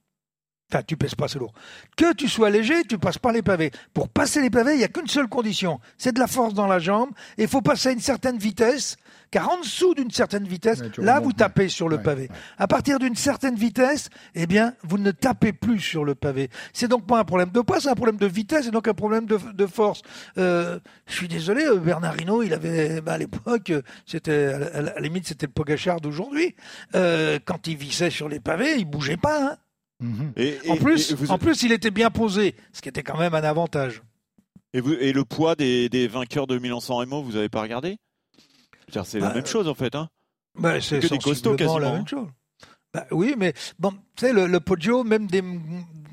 enfin tu pèses pas assez lourd, que tu sois léger, tu passes pas les pavés. Pour passer les pavés, il y a qu'une seule condition, c'est de la force dans la jambe, et il faut passer à une certaine vitesse, car en dessous d'une certaine vitesse, là vous tapez sur le Ouais, pavé. ouais. À partir d'une certaine vitesse, eh bien, vous ne tapez plus sur le pavé. C'est donc pas un problème de poids, c'est un problème de vitesse et donc un problème de, de force. Euh, je suis désolé, euh, Bernard Hinault, il avait, bah, à l'époque, euh, c'était, à la, limite, c'était le Pogachar d'aujourd'hui. Euh, quand il vissait sur les pavés, il bougeait pas, hein. Mhm. Et- En plus, et vous- en plus, il était bien posé, ce qui était quand même un avantage. Et, vous, et le poids des, des vainqueurs de Milan-San Remo, vous avez pas regardé? C'est la Bah, même chose en fait. Hein Bah, c'est que des costauds sensiblement la quasiment, même hein. chose. Bah, oui, mais bon, tu sais, le, le Poggio, même des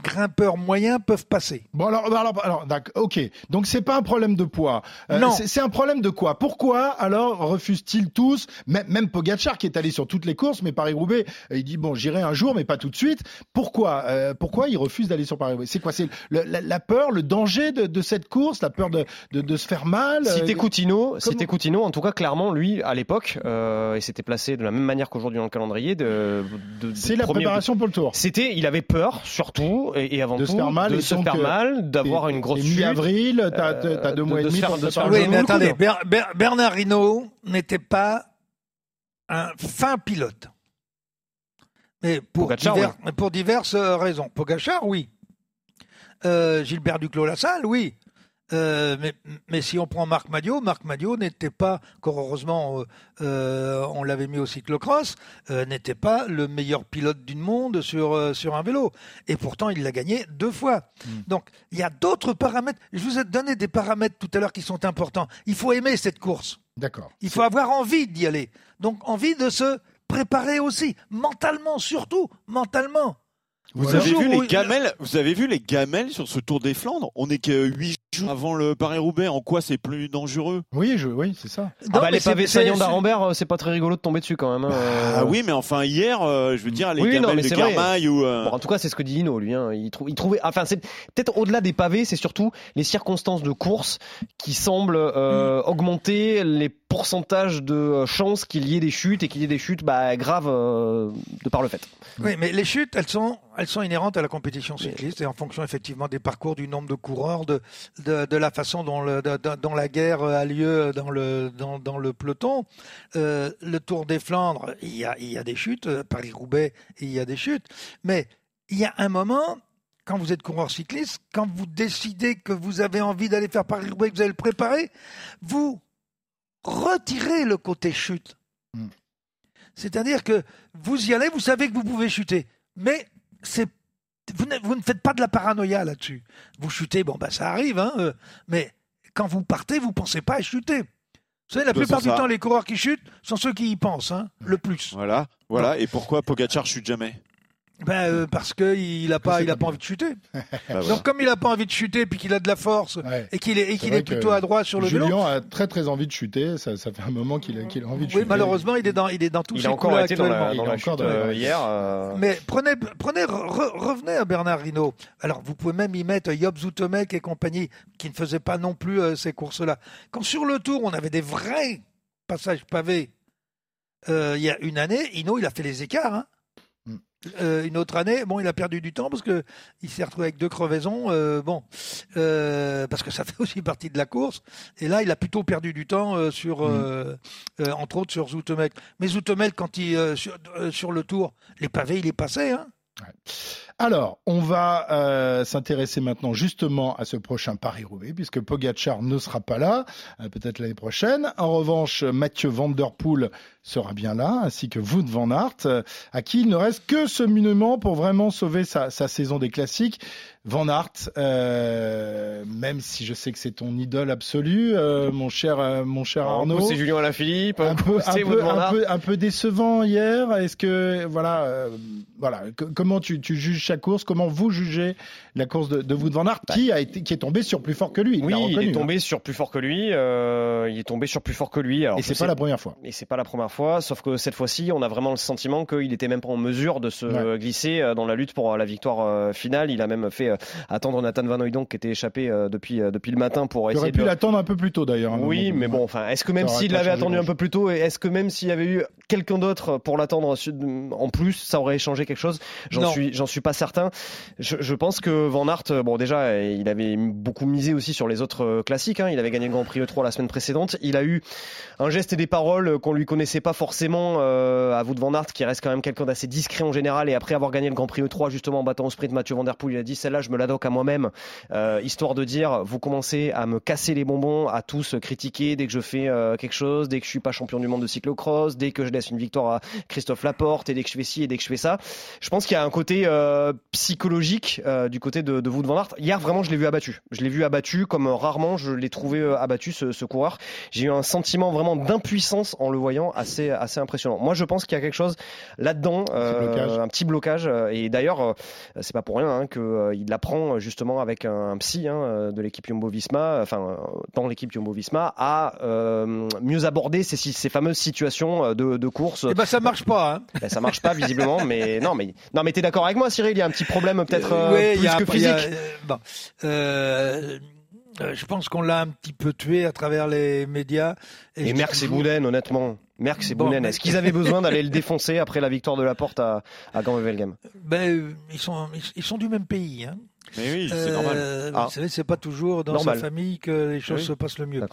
grimpeurs moyens peuvent passer. Bon alors, alors, alors d'accord, ok. Donc c'est pas un problème de poids. Euh, Non. c'est- un problème de quoi? Pourquoi alors refusent-ils tous même, même Pogacar qui est allé sur toutes les courses, mais Paris-Roubaix, euh, il dit bon j'irai un jour, mais pas tout de suite. Pourquoi euh, Pourquoi il refuse d'aller sur Paris-Roubaix? C'est quoi? C'est la, la peur, le danger de, de cette course, la peur de, de, de se faire mal Hino, si comment- t'écoutes Hino, en tout cas clairement lui à l'époque, euh, et c'était placé de la même manière qu'aujourd'hui dans le calendrier, de, de- de C'est la préparation pour le tour. C'était, il avait peur surtout et, et avant De tout se faire mal, de se faire mal, d'avoir une grosse chute. Mi-avril, t'as euh, t'as deux de- mois et demi pour se Oui, mais attendez, coude. Ber- Ber- Bernard Hinault n'était pas un fin pilote. Mais pour, Pogacar, divers- pour diverses euh, raisons. Pogachar, oui. Euh, Gilbert Duclos-Lassalle, oui. Euh, mais, mais si on prend Marc Madio, Marc Madio n'était pas, encore heureusement, euh, euh, on l'avait mis au cyclocross, n'était pas le meilleur pilote du monde sur, sur un vélo. Et pourtant, il l'a gagné deux fois. Donc, il y a d'autres paramètres. Je vous ai donné des paramètres tout à l'heure qui sont importants. Il faut aimer cette course. D'accord. Il faut avoir envie d'y aller. Donc, envie de se préparer aussi, mentalement surtout, mentalement. Vous Voilà. avez vu les gamelles Vous avez vu les gamelles sur ce Tour des Flandres? On est que 8 jours avant le Paris-Roubaix. En quoi c'est plus dangereux? Oui, je, oui, c'est ça. Ah Non, bah, les pavés c'est- saillants c'est- d'Arambert, euh, c'est pas très rigolo de tomber dessus quand même. hein, euh. Ah oui, mais enfin hier, euh, je veux dire les Oui, non, gamelles mais de ou euh, Bon, en tout cas, c'est ce que dit Hino, lui. hein. Il, trou- il trouvait, enfin, c'est peut-être au-delà des pavés, c'est surtout les circonstances de course qui semblent euh, augmenter les pourcentages de euh, chances qu'il y ait des chutes et qu'il y ait des chutes bah, graves euh, de par le fait. Oui, mais les chutes, elles sont, elles sont inhérentes à la compétition cycliste et en fonction effectivement des parcours, du nombre de coureurs, de, de, la façon dont, le, de- la guerre a lieu dans le, dans, dans le peloton. Euh, le Tour des Flandres, il y a, il y a des chutes, Paris-Roubaix, il y a des chutes, mais il y a un moment, quand vous êtes coureur cycliste, quand vous décidez que vous avez envie d'aller faire Paris-Roubaix, que vous allez le préparer, vous retirez le côté chute. Hmm. C'est-à-dire que vous y allez, vous savez que vous pouvez chuter. Mais c'est vous ne, vous ne faites pas de la paranoïa là-dessus. Vous chutez, bon, bah, ça arrive, hein, euh, mais quand vous partez, vous pensez pas à chuter. Vous savez, la plupart du ça. temps, les coureurs qui chutent sont ceux qui y pensent, hein, le plus. voilà, voilà. Et pourquoi Pogacar chute jamais? Ben, euh, parce qu'il n'a pas, il a pas envie de chuter. Bah, voilà. Donc, comme il n'a pas envie de chuter, puis qu'il a de la force, Ouais. et qu'il est, et qu'il est plutôt à droite sur le vélo, Julien a très très envie de chuter. Ça, ça fait un moment qu'il a, qu'il a envie de oui, chuter. malheureusement, il est dans, il est dans tous Il a dans la, actuellement. dans Il chute encore euh, hier. euh, Mais prenez, prenez re- revenez à Bernard Hinault. Alors, vous pouvez même y mettre Job Zoutemek et compagnie, qui ne faisaient pas non plus euh, ces courses-là. Quand sur le tour, on avait des vrais passages pavés, euh, il y a une année, Hinault, il a fait les écarts. hein. Mm. Euh, une autre année, bon, il a perdu du temps parce que il s'est retrouvé avec deux crevaisons. euh, bon, euh, parce que ça fait aussi partie de la course. Et là, il a plutôt perdu du temps sur, euh, entre autres, sur Zoutemek. Mais Zoutemek, quand il sur, sur le tour, les pavés, il est passé. Hein. Alors, on va euh, s'intéresser maintenant justement à ce prochain Paris-Roubaix, puisque Pogacar ne sera pas là, euh, peut-être l'année prochaine. En revanche, Mathieu Van Der Poel sera bien là, ainsi que Wout van Aert, euh, à qui il ne reste que ce monument pour vraiment sauver sa, sa saison des classiques. Van Aert, même si je sais que c'est ton idole absolue, mon cher, mon cher Arnaud. c'est Julien Alaphilippe, un peu, un, peu, un, peu, un peu décevant hier. Est-ce que voilà, voilà, comment tu, tu juges chaque course Comment vous jugez la course de, de Wout van Aert, qui a été, qui est tombé sur plus fort que lui Il Oui, il est tombé sur plus fort que lui. euh, il est tombé sur plus fort que lui. hein. Alors, Et c'est pas la première fois. Et c'est pas la première fois, sauf que cette fois-ci, on a vraiment le sentiment qu'il était même pas en mesure de se Ouais. glisser euh, dans la lutte pour euh, la victoire euh, finale. Il a même fait attendre Nathan Van Hooydonk qui était échappé depuis depuis le matin pour essayer aurais de pu l'attendre un peu plus tôt d'ailleurs. un Oui, mais bon, enfin, est-ce que même aurait s'il l'avait attendu un peu plus tôt, et est-ce que même s'il y avait eu quelqu'un d'autre pour l'attendre en plus, ça aurait changé quelque chose? J'en suis, j'en suis pas certain. Je, je pense que Van Aert, euh, bon déjà, il avait beaucoup misé aussi sur les autres euh, classiques. hein. Il avait gagné le Grand Prix E3 la semaine précédente. Il a eu un geste et des paroles euh, qu'on lui connaissait pas forcément euh, à vous de Van Aert, qui reste quand même quelqu'un d'assez discret en général. Et après avoir gagné le Grand Prix E3 justement en battant au sprint Mathieu Van Der Poel, il a dit celle-là, je me la doc à moi-même, euh, histoire de dire vous commencez à me casser les bonbons, à tous critiquer dès que je fais euh, quelque chose, dès que je suis pas champion du monde de cyclocross, dès que je laisse une victoire à Christophe Laporte et dès que je fais ci et dès que je fais ça. Je pense qu'il y a un côté euh, psychologique euh, du côté de, de Wout van Aert. Hier, vraiment, je l'ai vu abattu. Je l'ai vu abattu comme rarement je l'ai trouvé euh, abattu ce, ce coureur. J'ai eu un sentiment vraiment d'impuissance en le voyant assez assez impressionnant. Moi, je pense qu'il y a quelque chose là-dedans, euh, un petit blocage. Et d'ailleurs, euh, c'est pas pour rien hein, que il apprend justement avec un, un psy hein, de l'équipe Jumbo-Visma, enfin dans l'équipe Jumbo-Visma, à mieux aborder ces, ces fameuses situations de, de course. Et ben ça marche pas. Hein. Ben, ça marche pas visiblement, mais non, mais non, mais t'es d'accord avec moi, Cyril? Il y a un petit problème peut-être euh, plus que physique? A, euh, bon, euh, je pense qu'on l'a un petit peu tué à travers les médias. Et, et Merckx et Bouden, honnêtement. Merckx et bon, est-ce qu'ils avaient besoin d'aller le défoncer après la victoire de la porte à, à Gand-Wevelgem Ben, ils sont, ils sont du même pays. Hein. Mais oui, c'est euh, normal. Ah. Vous savez, c'est pas toujours dans normal. sa famille que les choses oui. se passent le mieux.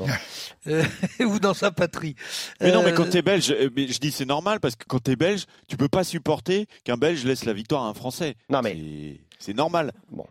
Euh, ou dans sa patrie. Mais euh... non, mais quand t'es belge, je dis c'est normal parce que quand t'es belge, tu peux pas supporter qu'un belge laisse la victoire à un Français. Non mais c'est normal. Bon.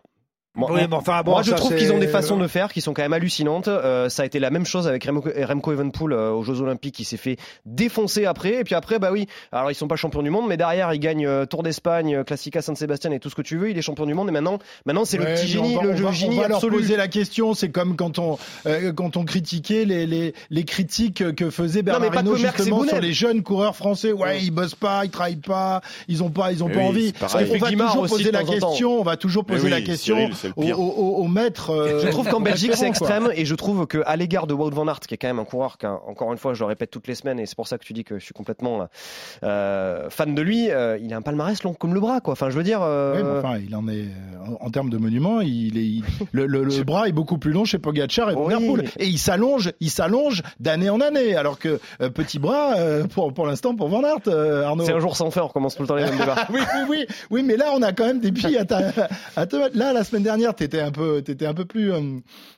Moi, oui, mais enfin, bon, moi je trouve qu'ils ont des façons de faire qui sont quand même hallucinantes. Euh, ça a été la même chose avec Remco, Remco Evenpool euh, aux Jeux Olympiques, qui s'est fait défoncer après. Et puis après, bah oui, alors ils sont pas champions du monde, mais derrière ils gagnent euh, Tour d'Espagne, Classica San Sébastien et tout ce que tu veux. Il est champion du monde. Et maintenant, maintenant c'est ouais, le petit génie, va, le, va, génie on va absolu. leur poser la question. C'est comme quand on euh, quand on critiquait les, les les critiques que faisait Bernard Hinault justement sur les jeunes coureurs français. Ouais, ils bossent pas, ils travaillent pas, ils ont pas, ils ont oui, pas envie. On va toujours poser la question. On va toujours poser la question au maître. Euh, je trouve qu'en Belgique c'est extrême et je trouve que à l'égard de Wout van Aert, qui est quand même un coureur, qui, encore une fois, je le répète toutes les semaines et c'est pour ça que tu dis que je suis complètement euh, fan de lui. Euh, il a un palmarès long comme le bras, quoi. Enfin, je veux dire. Oui, mais enfin, il en est en, en termes de monument, il est il, le, le, le bras est beaucoup plus long chez Pogacar et Van Poel et il s'allonge, il s'allonge d'année en année, alors que petit bras pour pour l'instant pour Van Aert, Arnaud. C'est un jour sans fin, on recommence tout le temps les mêmes débats. oui, oui, oui, oui, mais là on a quand même des pieds à, ta, à te mettre. Là, la semaine dernière, t'étais un peu, t'étais un peu plus euh,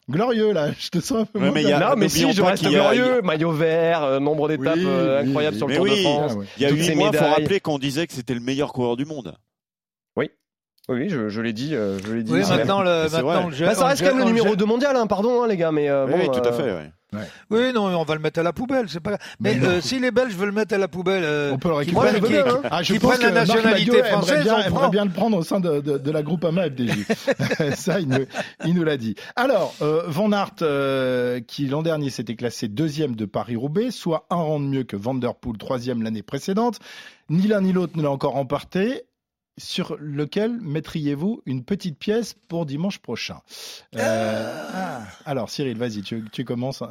glorieux là. Je te sens un peu ouais, moins. Mais y a, non, mais si, je reste glorieux. A... Maillot vert, euh, nombre d'étapes oui, euh, incroyables oui, sur le Tour oui, de France. Il y a huit mois, il faut rappeler qu'on disait que c'était le meilleur coureur du monde. Oui. Oui, je, je l'ai dit, euh, je l'ai dit. Oui, maintenant le, maintenant le bah, ça reste quand même le numéro 2 mondial, hein, pardon, hein, les gars, mais euh, oui, bon, oui, tout à fait. Ouais. Ouais. Oui, non, on va le mettre à la poubelle, c'est pas. Mais, mais euh, si les Belges veulent le mettre à la poubelle, euh, on peut le récupérer. Qui, qui, hein. ah, je qui pense prennent la nationalité française, bien, on prend. bien le prendre au sein de, de, de la groupe AMA FDJ. Ça, il nous, il nous l'a dit. Alors, euh, Van Aert, euh, qui l'an dernier s'était classé deuxième de Paris-Roubaix, soit un rang de mieux que Van der Poel, troisième l'année précédente. Ni l'un ni l'autre ne l'a encore emporté sur lequel mettriez-vous une petite pièce pour dimanche prochain euh, ah. Alors Cyril, vas-y, tu, tu, commences.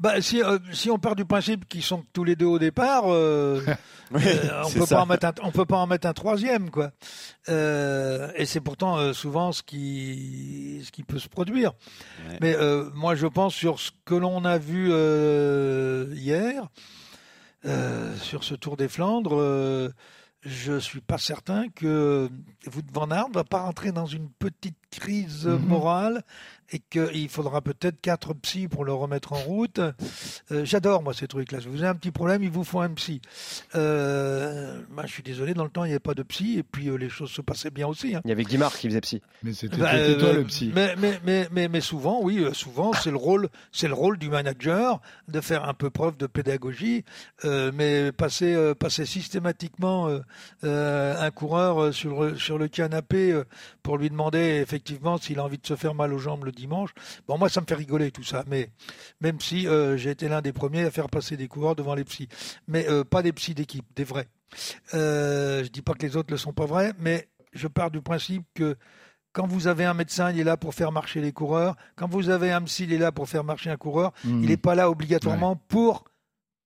Bah, si, euh, si on part du principe qu'ils sont tous les deux au départ, euh, oui, on peut pas en mettre un, on peut pas en mettre un troisième, quoi. et c'est pourtant souvent ce qui, ce qui peut se produire. Ouais. Mais moi, je pense sur ce que l'on a vu hier, sur ce Tour des Flandres je suis pas certain que Wout van Aert va pas rentrer dans une petite crise Mhm. morale et qu'il faudra peut-être quatre psys pour le remettre en route. Euh, J'adore moi ces trucs-là. Si vous avez un petit problème, il vous faut un psy. Euh, bah, je suis désolé, dans le temps il n'y avait pas de psy et puis euh, les choses se passaient bien aussi. Hein. Il y avait Guimard qui faisait psy. Mais c'était bah, toi le psy. Mais, mais, mais, mais, mais souvent, oui, euh, souvent c'est le rôle, c'est le rôle du manager de faire un peu preuve de pédagogie, euh, mais passer, passer systématiquement un coureur sur le, sur le canapé pour lui demander effectivement s'il a envie de se faire mal aux jambes le dimanche. Bon, moi, ça me fait rigoler tout ça, mais même si euh, j'ai été l'un des premiers à faire passer des coureurs devant les psys, mais euh, pas des psys d'équipe, des vrais. Euh, je dis pas que les autres ne sont pas vrais, mais je pars du principe que quand vous avez un médecin, il est là pour faire marcher les coureurs. Quand vous avez un psy, il est là pour faire marcher un coureur. Mmh. Il n'est pas là obligatoirement ouais. pour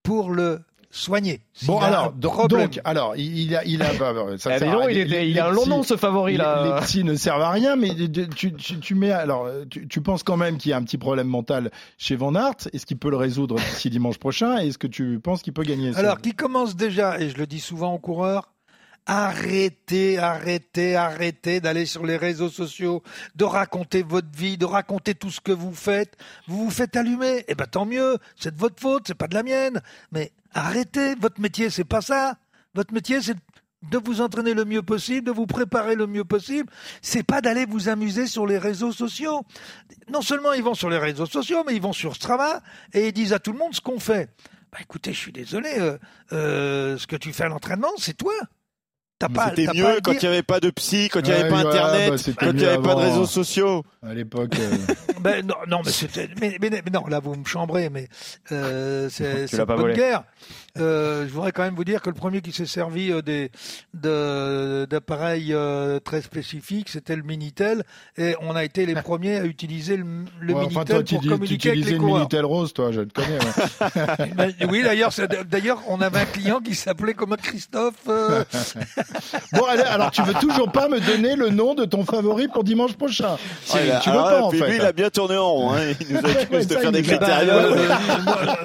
pour le soigné. Bon alors donc, donc, alors il a il a ça eh non, il, est, les, il a un long nom ce favori là. Les, les petits ne servent à rien mais tu, tu, tu mets alors tu, tu, penses quand même qu'il y a un petit problème mental chez Van Aert. Est-ce qu'il peut le résoudre d'ici dimanche prochain? Est-ce que tu penses qu'il peut gagner? Alors qui commence déjà et je le dis souvent aux coureurs Arrêtez, arrêtez, arrêtez d'aller sur les réseaux sociaux, de raconter votre vie, de raconter tout ce que vous faites. Vous vous faites allumer, eh ben tant mieux, c'est de votre faute, c'est pas de la mienne. Mais arrêtez, votre métier c'est pas ça. Votre métier c'est de vous entraîner le mieux possible, de vous préparer le mieux possible. C'est pas d'aller vous amuser sur les réseaux sociaux. Non seulement ils vont sur les réseaux sociaux, mais ils vont sur Strava et ils disent à tout le monde ce qu'on fait. Bah écoutez, je suis désolé, euh, euh, ce que tu fais à l'entraînement, c'est toi. T'as pas. C'était t'as pas à mieux le quand il n'y avait pas de psy, quand il n'y Ouais, avait pas ouais, internet, bah, quand il n'y avait pas de réseaux sociaux. À l'époque. euh, Ben, non, non, mais c'était, mais, mais- mais non, là vous me chambrez, mais euh, c'est pas bonne volé. guerre. Euh, je voudrais quand même vous dire que le premier qui s'est servi euh, des de- d'appareils euh, très spécifiques, c'était le Minitel, et on a été les premiers à utiliser le, le ouais, Minitel enfin, toi, tu, pour communiquer avec les le coureurs. Minitel Rose, toi, je te connais. ouais. Ben, oui, d'ailleurs, c'est- d'ailleurs, on avait un client qui s'appelait comme Christophe. Bon, allez, alors tu veux toujours pas me donner le nom de ton favori pour dimanche prochain Ah, il a- tu veux alors pas en puis fait lui, il a bien tourné en rond. hein. Il nous a Ouais, accusé de faire des critères.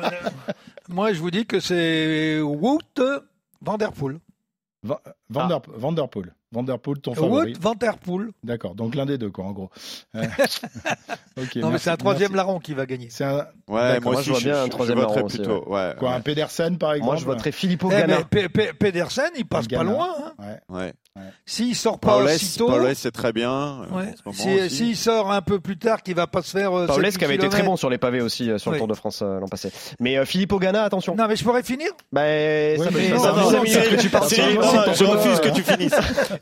Moi, je vous dis que c'est Wout Van Der Poel. Va- Vander- Vanderpool. Vanderpool, ton favori. Van Der Poel. D'accord, donc l'un des deux, quoi, en gros. Euh, ok, Non, mais c'est un troisième merci. larron qui va gagner. C'est un, Ouais, moi moi, aussi, je vois bien un troisième larron aussi, plutôt. Ouais, quoi, ouais. un Pedersen, par exemple Moi, je voterais Filippo Eh, Ganna. Pedersen, il passe pas loin. hein. Ouais. Ouais. S'il sort pas Paulès, aussitôt, Paulès, c'est très bien. euh, ouais. en ce moment Si- aussi. s'il sort un peu plus tard, qu'il va pas se faire. euh, Paulès 7 qui avait été très bon sur les pavés aussi euh, sur Oui. le Tour de France euh, l'an passé. Mais euh, Filippo Ganna, attention. Non, mais je pourrais finir Bah, ça mais fait non, ça non, non, que tu parles. Je refuse que tu finisses.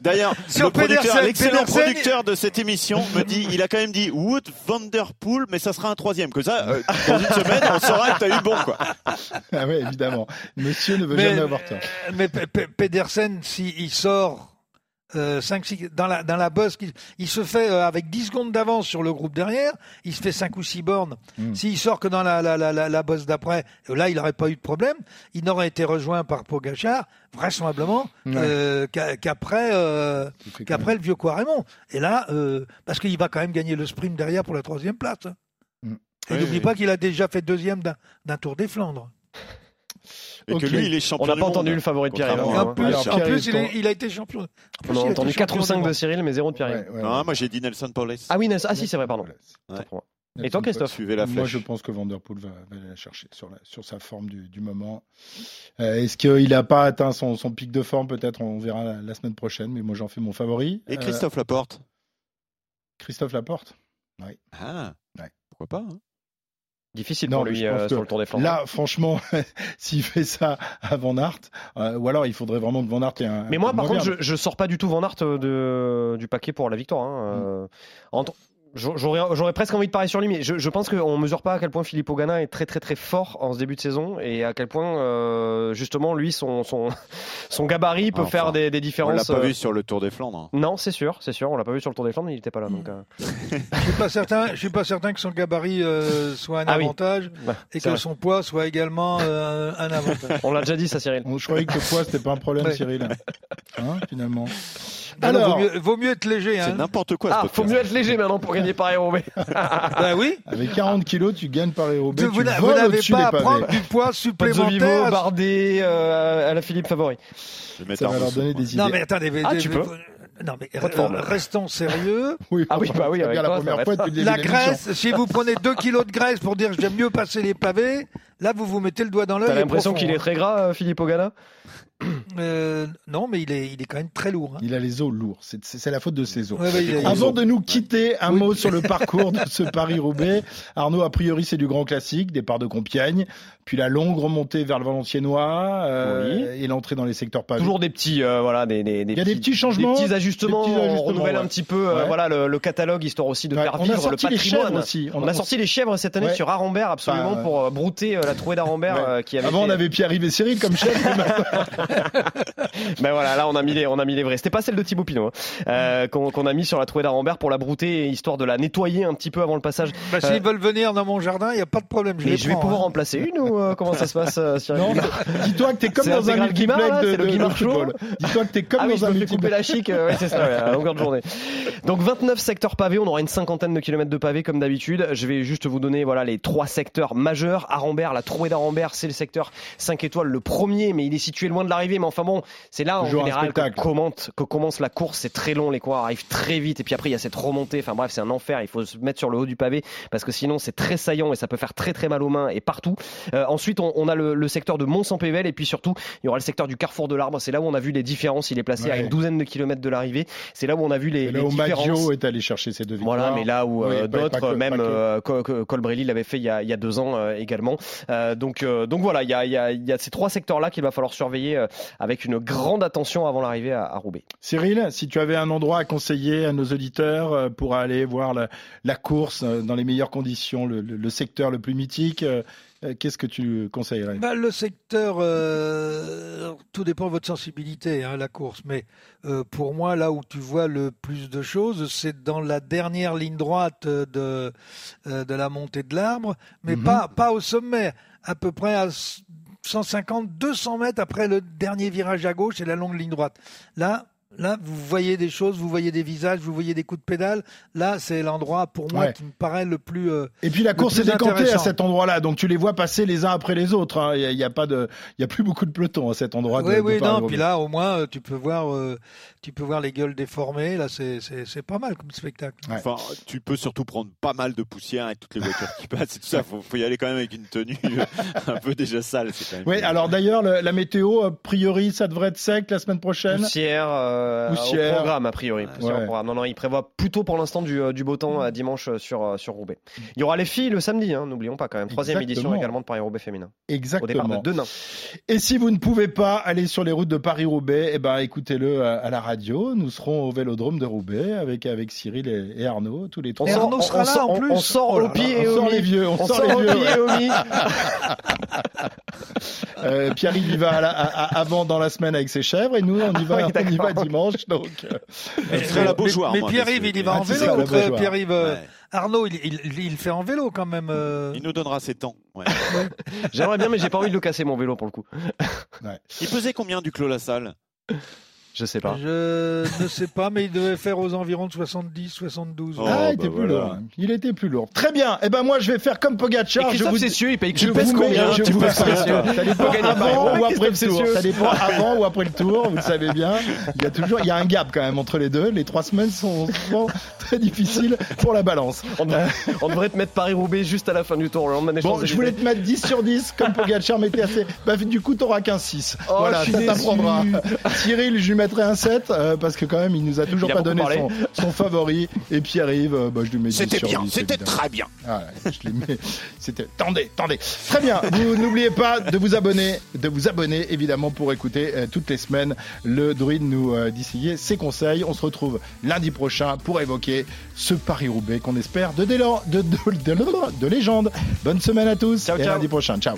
D'ailleurs, le producteur, Pedersen, l'excellent producteur de cette émission me dit, il a quand même dit Wood Vanderpool, mais ça sera un troisième. Que ça, euh, dans une semaine, on saura que t'as eu bon, quoi. Ah ouais, évidemment. Monsieur ne veut Mais, jamais avoir tort. mais Pe- Pe- Pedersen, s'il sort euh, 5, 6, dans la, dans la bosse, il, il se fait euh, avec 10 secondes d'avance sur le groupe derrière, il se fait 5 ou 6 bornes. Mm. S'il sort que dans la, la, la, la, la bosse d'après, euh, là, il n'aurait pas eu de problème. Il n'aurait été rejoint par Pogachar, vraisemblablement, Ouais. euh, qu'a- qu'après le vieux Quaremont. Et là, parce qu'il va quand même gagner le sprint derrière pour la troisième place. hein. Mm. Et Oui, n'oublie oui. pas qu'il a déjà fait deuxième d'un Tour des Flandres. Et que lui, il est champion On n'a pas monde. entendu le favori de Pierre en hein. plus, alors, en plus, il, ton- est- il a été champion. Plus, On a entendu champion 4 ou du 5 de. Cyril, mais 0 de Pierre Ouais, Yvan. ouais, Ah, ouais. moi, j'ai dit Nelson Paulès. Ah oui, Nelson- ah si, c'est vrai, pardon. Moi. Et toi, Christophe Suivez la Moi, flèche. je pense que Vanderpool va, va aller la chercher sur, la, sur sa forme du, du moment. Euh, Est-ce qu'il n'a pas atteint son, son pic de forme? Peut-être, on verra la, la semaine prochaine. Mais moi, j'en fais mon favori. Et Euh, Christophe Laporte Christophe Laporte? Ah, Ouais. pourquoi pas hein Difficile Non, pour lui euh, sur le Tour des Flandres. Là, franchement, s'il fait ça à Van Aert, euh, ou alors il faudrait vraiment que Van Aert ait un. Mais moi, un par contre, je, je sors pas du tout Van Aert de, du paquet pour la victoire. hein. Euh, entre- J'aurais j'aurais presque envie de parler sur lui, mais je, je pense qu'on mesure pas à quel point Philippe Ogana est très très très fort en ce début de saison et à quel point euh, justement lui son son, son gabarit peut Enfin, faire des, des On l'a différences. pas euh, vu sur le Tour des Flandres. hein. Non, c'est sûr, c'est sûr. On l'a pas vu sur le Tour des Flandres, il était pas là. Donc, euh, Je suis pas certain. Je suis pas certain que son gabarit euh, soit un Ah oui. avantage ouais, et que vrai. son poids soit également euh, un avantage. On l'a déjà dit, ça, Cyril. Je croyais que le poids, c'était pas un problème, Ouais. Cyril. Hein, finalement. Alors- vaut, mieux, vaut mieux être léger. C'est Hein. n'importe quoi. ce Ah, faut mieux être léger maintenant pour gagner Paris Roubaix. Bah oui. Avec 40 kilos, tu gagnes par Roubaix. vous n'avez pas à prendre du poids supplémentaire. Vivo, Bardet, euh, à la Philippe favori. Je vais mettre Ça va leur donner des idées. Non mais attendez. Ah, tu peux. Non mais euh, restons sérieux. Oui, Ah oui, bah oui, avec bien la toi, première fois La graisse, si vous prenez 2 kilos de graisse pour dire j'aime mieux passer les pavés, là vous vous mettez le doigt dans l'œil. T'as l'impression qu'il est hein. très gras, euh, Philippe Ogana? Euh, non mais il est, il est quand même très lourd. hein. Il a les os lourds. C'est la faute de ses os. Ouais, Avant de nous quitter, un Oui. mot sur le parcours de ce Paris-Roubaix. Arnaud, a priori, c'est du grand classique, départ de Compiègne, puis la longue remontée vers le Valenciennois euh, et l'entrée dans les secteurs pavés. Toujours des petits, euh, voilà, des, des, Il y a des petits changements, des petits ajustements. des petits ajustements, on renouvelle ouais. un petit peu, euh, Ouais. voilà, le, le catalogue histoire aussi de Ouais, faire on a vivre le sorti les patrimoine. aussi. On, a sorti les chèvres cette année Ouais. sur Arambert absolument Enfin, pour brouter euh, la trouée d'Arambert Ouais. euh, qui avait. Avant, on avait Pierre-Yves et Cyril comme chef. Ben voilà, là on a mis les, on a mis les vrais. C'était pas celle de Thibaut Pinot hein, euh, qu'on qu'on a mis sur la trouée d'Arambert pour la brouter histoire de la nettoyer un petit peu avant le passage. Bah, Euh, S'ils veulent venir dans mon jardin, il n'y a pas de problème. Je, Mais les je vais pouvoir hein. en placer une ou euh, comment ça se passe euh, Cyril non, dis-toi que t'es comme dans un intégral Guimard, là, multiplex de, c'est le de- de Guimard Show football. Dis-toi que t'es comme ah oui, dans je un me fais couper multiplex. la chic, euh, ouais, c'est ça, ouais, à longueur de journée. Donc 29 secteurs pavés, on aura une cinquantaine de kilomètres de pavés comme d'habitude. Je vais juste vous donner voilà les trois secteurs majeurs. Arambert, la trouée d'Arambert, c'est le secteur 5 étoiles, le premier, mais il est situé loin de l'arrivée. Mais enfin bon, c'est là en Toujours général que, commence la course. C'est très long, les coureurs arrivent très vite, et puis après il y a cette remontée. Enfin bref, c'est un enfer. Il faut se mettre sur le haut du pavé parce que sinon c'est très saillant et ça peut faire très très mal aux mains et partout. Euh, ensuite, on, on a le, le secteur de Mont-Saint-Pével et puis surtout il y aura le secteur du Carrefour de l'Arbre. C'est là où on a vu les différences. Il est placé à une douzaine de kilomètres de l'arrivée. C'est là où on a vu les, là les où différences. Maggio est allé chercher ses deux victoires. Voilà, mais là où Oui, euh, d'autres, même euh, Co- Co- Colbrelli l'avait fait il y a, il y a deux ans euh, également. Donc, donc voilà, il y a, il y, a, il y a ces trois secteurs-là qu'il va falloir surveiller avec une grande attention avant l'arrivée à, à, Roubaix. Cyril, si tu avais un endroit à conseiller à nos auditeurs euh, pour aller voir la, la course euh, dans les meilleures conditions, le, le, le secteur le plus mythique, Qu'est-ce que tu conseillerais? Bah, Le secteur, euh, tout dépend de votre sensibilité, hein, la course. Mais euh, pour moi, là où tu vois le plus de choses, c'est dans la dernière ligne droite de, euh, de la montée de l'arbre, mais mm -hmm. pas, pas au sommet, à peu près à 150, 200 mètres après le dernier virage à gauche et la longue ligne droite. Là, Là, vous voyez des choses, vous voyez des visages, vous voyez des coups de pédale. Là, c'est l'endroit pour moi ouais. qui me paraît le plus. Euh, et puis la course est décantée à cet endroit-là, donc tu les vois passer les uns après les autres. Hein. Il n'y a, a, pas de, il y a plus beaucoup de peloton à cet endroit. Oui, de, oui, de non. Puis là, au moins, euh, tu peux voir, euh, tu peux voir les gueules déformées. Là, c'est, c'est, pas mal comme spectacle. Ouais. Enfin, tu peux surtout prendre pas mal de poussière et toutes les voitures qui passent et tout ça. Faut, faut y aller quand même avec une tenue un peu déjà sale. Oui. Alors d'ailleurs, la météo, a priori, ça devrait être sec la semaine prochaine. Poussière. Poussière programme a priori. Ouais. Programme. Non, non, il prévoit plutôt pour l'instant du, du, beau temps dimanche sur, sur Roubaix. Il y aura les filles le samedi, hein, n'oublions pas quand même. Troisième édition également de Paris-Roubaix féminin. Exactement. Au départ de Denain. Et si vous ne pouvez pas aller sur les routes de Paris-Roubaix, eh ben, écoutez-le à, à, la radio. Nous serons au Vélodrome de Roubaix avec, avec Cyril et, et Arnaud, tous les trois. Et Arnaud sera on, là on, en plus. On sort oh au pied et on sort les vieux. On, sort les vieux. euh, Pierre-Yves y va à la, à, avant dans la semaine avec ses chèvres et nous on y va, oui, on y va dimanche. Donc, euh, serait la Beaujoire. Mais, mais Pierre-Yves, il y va en vélo. Pierre-Yves, ouais. Arnaud, il, il, il, fait en vélo quand même. Euh... Il nous donnera ses temps. Ouais. J'aimerais bien, mais j'ai pas envie de le casser mon vélo pour le coup. Ouais. Il pesait combien du Clos La Salle je sais pas. Je ne sais pas, mais il devait faire aux environs de 70, 72. Oh, ah, il était bah plus voilà. lourd. Il était plus lourd. Très bien. Eh ben moi, je vais faire comme Pogacar. je vous Cessieux, il paye je vous combien je vous Ça dépend avant ou après le tour. Ça dépend avant ou après le tour. Vous le savez bien. Il y a toujours, il y a un gap quand même entre les deux. Les trois semaines sont souvent très difficiles pour la balance. On devrait, on devrait te mettre Paris-Roubaix juste à la fin du tour. Bon, je voulais te mettre 10 sur 10 comme Pogacar m'était assez. Bah, du coup, t'auras qu'un 6. Oh, voilà, ça t'apprendra. Cyril, je mettrai un 7 euh, parce que quand même il nous a toujours il pas donné son, son, favori. Et puis arrive euh, bah, je lui mets c'était bien c'était très bien. Ah, je lui mets c'était tendez tendez. Très bien vous n'oubliez pas de vous abonner de vous abonner évidemment pour écouter euh, toutes les semaines le druide nous distiller ses conseils. On se retrouve lundi prochain pour évoquer ce Paris Roubaix qu'on espère de, de, de, de, de légende. Bonne semaine à tous ciao, et ciao. lundi prochain. Ciao